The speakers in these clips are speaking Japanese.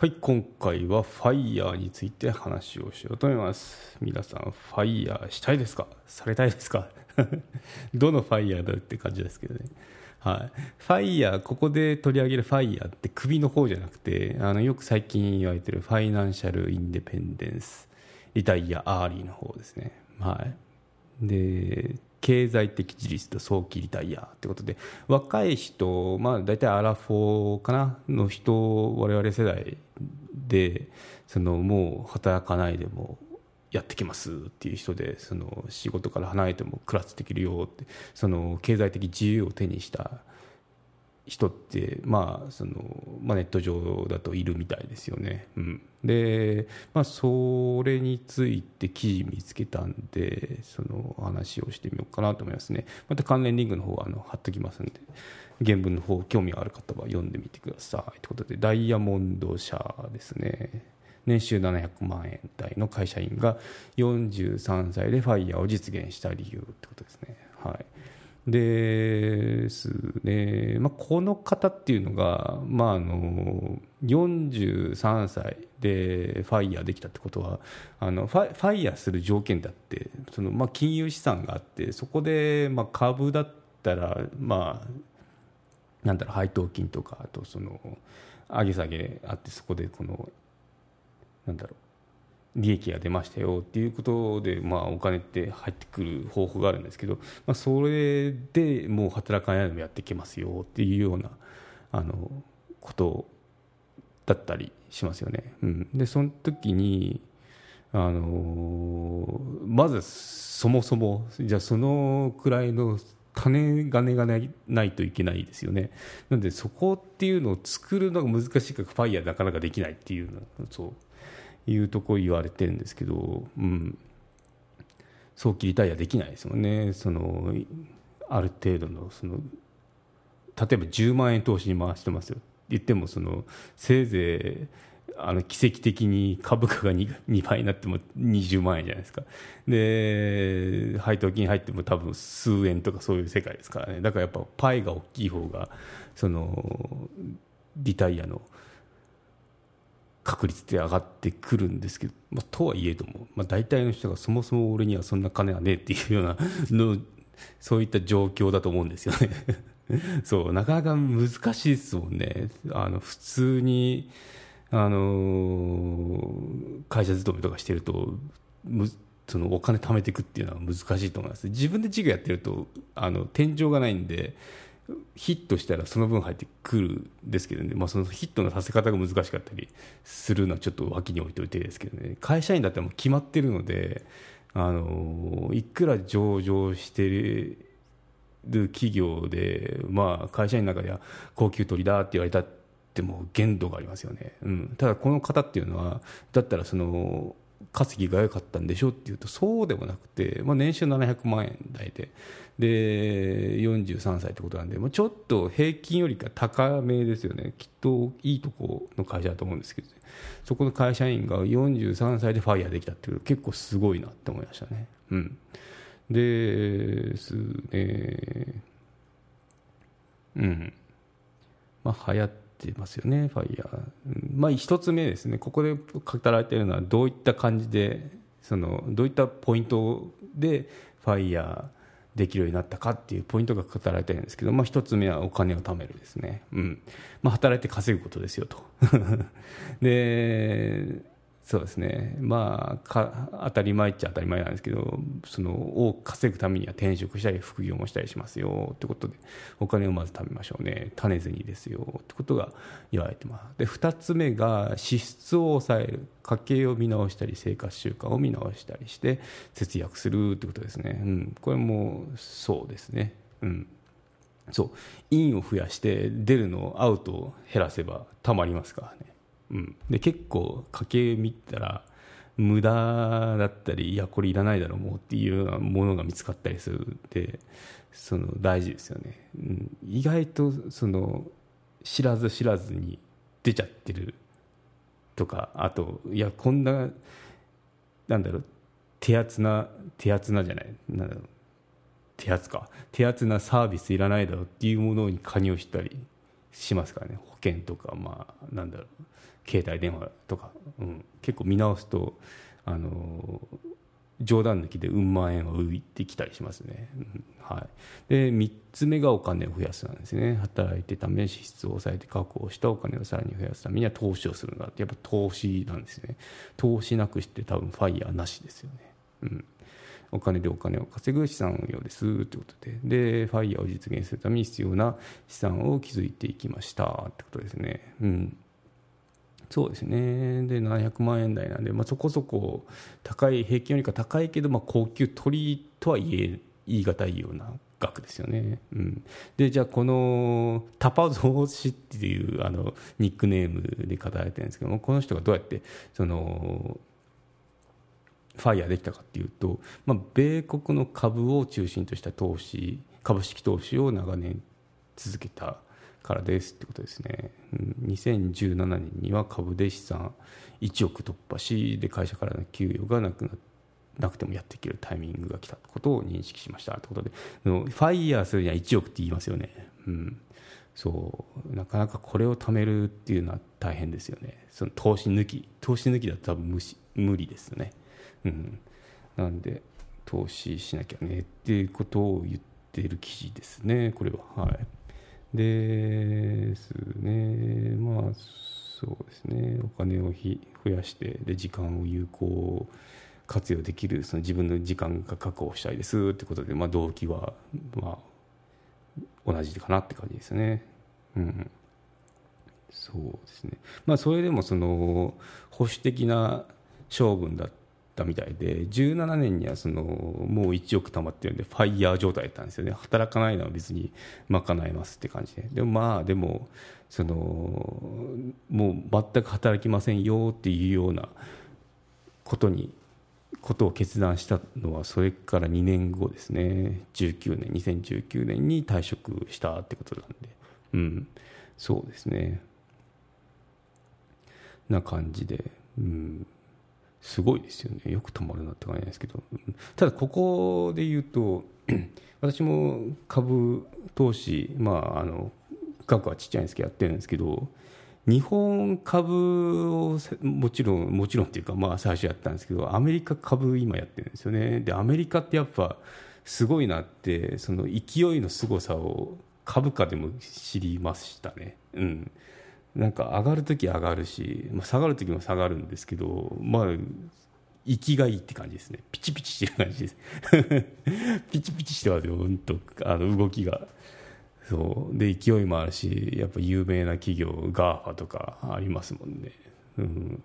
はい、今回は FIRE について話をしようと思います。皆さん、 FIRE したいですか？されたいですか？どの FIRE だって感じですけどね。はい。 FIRE、ここで取り上げる FIRE って首の方じゃなくて、あの、よく最近言われてる Financial Independence、Retire Early の方ですね。はい。で、経済的自立と早期リタイアってことで若い人、まあ、大体アラフォーかな？の人我々世代でそのもう働かないでもやってきますっていう人でその仕事から離れても暮らすできるよってその経済的自由を手にした人って、まあそのまあ、ネット上だといるみたいですよね。うん、で、まあ、それについて記事見つけたんでその話をしてみようかなと思いますね。また関連リンクの方はあの貼っときますんで原文の方興味がある方は読んでみてくださいということでダイヤモンド社ですね。年収700万円台の会社員が43歳でファイヤーを実現した理由ってことですね。はいですね、まあ、この方っていうのが、まあ、あの43歳でファイヤーできたってことはあのファファイヤーする条件だってその、まあ、金融資産があってそこで、まあ、株だったら、まあ、なんだろう配当金とかあとその上げ下げあってそこでこのなんだろう利益が出ましたよっていうことで、まあ、お金って入ってくる方法があるんですけど、まあ、それでもう働かないでもやっていけますよっていうようなあのことだったりしますよね。うん、でその時にあのまずそもそもじゃあそのくらいの金金がないないといけないですよね。なんでそこっていうのを作るのが難しいからファイヤーなかなかできないっていうのそういうとこ言われてるんですけど、うん、早期リタイアできないですもんね。そのある程度のその例えば10万円投資に回してますよ。って言ってもそのせいぜいあの奇跡的に株価が 2, 2倍になっても20万円じゃないですか。で配当金入っても多分数円とかそういう世界ですからね。だからやっぱパイが大きい方がそのリタイアの確率って上がってくるんですけど、まあ、とはいえども、まあ、大体の人がそもそも俺にはそんな金はねえっていうようなのそういった状況だと思うんですよね。そうなかなか難しいですもんね。あの普通にあの会社勤めとかしてるとむそのお金貯めていくっていうのは難しいと思います。自分で事業やってるとあの天井がないんでヒットしたらその分入ってくるんですけどね、まあ、そのヒットのさせ方が難しかったりするのはちょっと脇に置いといてですけどね。会社員だったらもう決まってるのであのいくら上場してる企業で、まあ、会社員の中では高級取りだって言われたっても限度がありますよね、うん、ただこの方っていうのはだったらその稼ぎが良かったんでしょっていうとそうでもなくて、まあ、年収700万円台でで43歳ってことなんで、まあ、ちょっと平均よりか高めですよね。きっといいとこの会社だと思うんですけど、ね、そこの会社員が43歳でファイヤーできたっていう結構すごいなって思いましたね。うん、ですねうん。まあ流行ってますよね、ファイヤー。まあ、一つ目ですね、ここで語られているのは、どういった感じで、そのどういったポイントでファイヤーできるようになったかっていうポイントが語られているんですけど、まあ、一つ目はお金を貯めるですね。うん。まあ、働いて稼ぐことですよと。で、そうですね、まあか、当たり前っちゃ当たり前なんですけど、その多く稼ぐためには転職したり、副業もしたりしますよってことで、お金をまず貯めましょうね、種銭ですよってことが言われてます。で、2つ目が支出を抑える、家計を見直したり、生活習慣を見直したりして、節約するってことですね、うん、これもそうですね。うん。そう。インを増やして出るのをアウトを減らせばたまりますからね。うん、で結構家計見たら無駄だったりいやこれいらないだろうもうっていうようなものが見つかったりするでその大事ですよね、うん、意外とその知らず知らずに出ちゃってるとかあといやこんななんだろう手厚な手厚なじゃないなんだろう手厚か手厚なサービスいらないだろうっていうものに加入したりしますからね。保険とかまあなんだろう。携帯電話とか、うん、結構見直すとあの冗談抜きでうん万円は浮いてきたりしますね、うん。はい、で3つ目がお金を増やすなんですね。働いてため支出を抑えて確保したお金をさらに増やすためには投資をするんだって。やっぱ投資なんですね。投資なくして多分ファイヤーなしですよね。うん。お金でお金を稼ぐ資産運用ですということで。でファイヤーを実現するために必要な資産を築いていきました。ってことですね。うん。そうですね。で700万円台なんで、まあ、そこそこ高い平均よりか高いけど、まあ、高級取とは言え言い難いような額ですよね、うん、でじゃあこのタパゾウシっていうあのニックネームで語られてるんですけどもこの人がどうやってそのファイヤーできたかっていうと、まあ、米国の株を中心とした投資株式投資を長年続けたからですってことですね、2017年には株で資産1億突破しで会社からの給与がなくななくてもやっていけるタイミングが来たことを認識しましたということで。ファイヤーするには1億って言いますよね、うん、そう。なかなかこれを貯めるっていうのは大変ですよね。その投資抜き。投資抜きだと多分無無理ですよね、うん、なんで投資しなきゃねっていうことを言っている記事ですねこれは。はい。ですね。まあそうですね。お金を増やしてで時間を有効活用できるその自分の時間が確保したいですってことで、まあ、動機は、まあ、同じかなって感じですね。うん、そうですね。まあ、それでもその保守的な性分だったみたいで17年にはそのもう1億貯まってるんでファイヤー状態だったんですよね。働かないのは別に賄えますって感じで。でもまあでもそのもう全く働きませんよっていうようなことにことを決断したのはそれから2年後ですね。19年2019年に退職したってことなんで。うん。そうですね。な感じで。うん。すごいですよね。よく止まるなって感じですけど。ただここで言うと 私も株投資まああの額はちっちゃいんですけどやってるんですけど日本株をもちろんもちろんっていうかまあ最初やったんですけどアメリカ株今やってるんですよね。でアメリカってやっぱすごいなってその勢いの凄さを株価でも知りましたね。うん。なんか上がる時上がるし、まあ、下がる時も下がるんですけどまあ活きがいいって感じですね。ピチピチしてる感じです。ピチピチしてますよ。本当あの動きが。そう。で勢いもあるしやっぱ有名な企業 GAFA とかありますもんね、うん、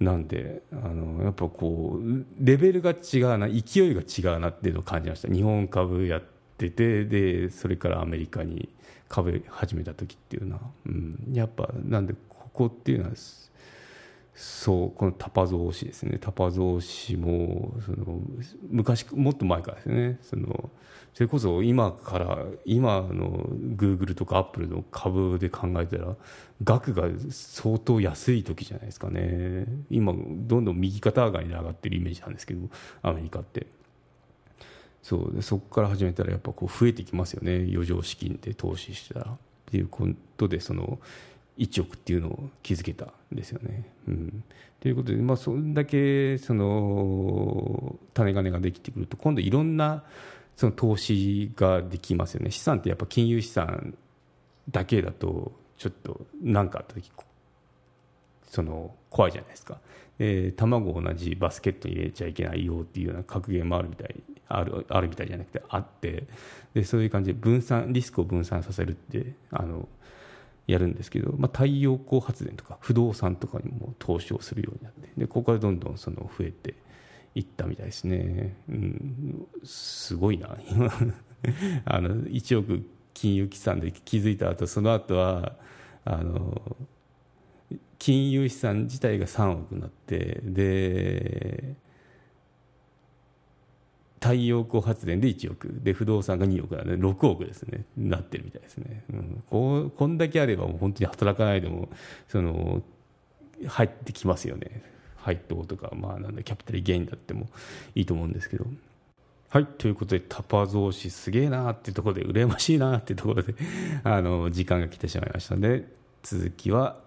なんであのやっぱこうレベルが違うな勢いが違うなっていうのを感じました。日本株やっててでそれからアメリカに株始めた時っていうのは、うん、やっぱなんでここっていうのはそうこのタパゾウシですね。タパゾウシもその昔もっと前からですね。そのそれこそ今から今のグーグルとかアップルの株で考えたら額が相当安い時じゃないですかね。今どんどん右肩上がりに上がってるイメージなんですけどアメリカって。そう。でそこから始めたらやっぱこう増えてきますよね。余剰資金で投資したらっていうことでその1億っていうのを築けたんですよね。うん、ということで、まあ、それだけその種金ができてくると今度いろんなその投資ができますよね。資産ってやっぱ金融資産だけだとちょっと何かあった時その怖いじゃないですか、えー、卵を同じバスケットに入れちゃいけないよっていうような格言もあるみたいあるあるみたいじゃなくてあってでそういう感じで分散リスクを分散させるってあのやるんですけど、まあ、太陽光発電とか不動産とかにも投資をするようになってでここからどんどんその増えていったみたいですね、うん、すごいな。今 あの1億金融機関で気づいた後その後はあの金融資産自体が3億になってで太陽光発電で1億で不動産が2億なので6億ですね。なってるみたいですね、うん、ここんだけあればもう本当に働かないでもその入ってきますよね。配当とか、まあ、なんだキャピタルゲインだってもいいと思うんですけど。はい。ということでタパ増資すげえなーっていうところで羨ましいなーっていうところであの時間が来てしまいましたので続きは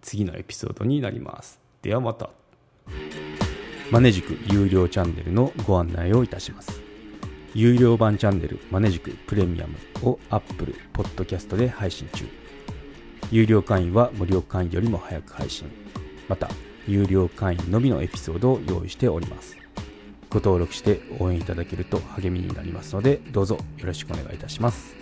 次のエピソードになります。ではまた。マネジク有料チャンネルのご案内をいたします。有料版チャンネルマネジクプレミアムを Apple Podcast で配信中。有料会員は無料会員よりも早く配信。また有料会員のみのエピソードを用意しております。ご登録して応援いただけると励みになりますのでどうぞよろしくお願いいたします。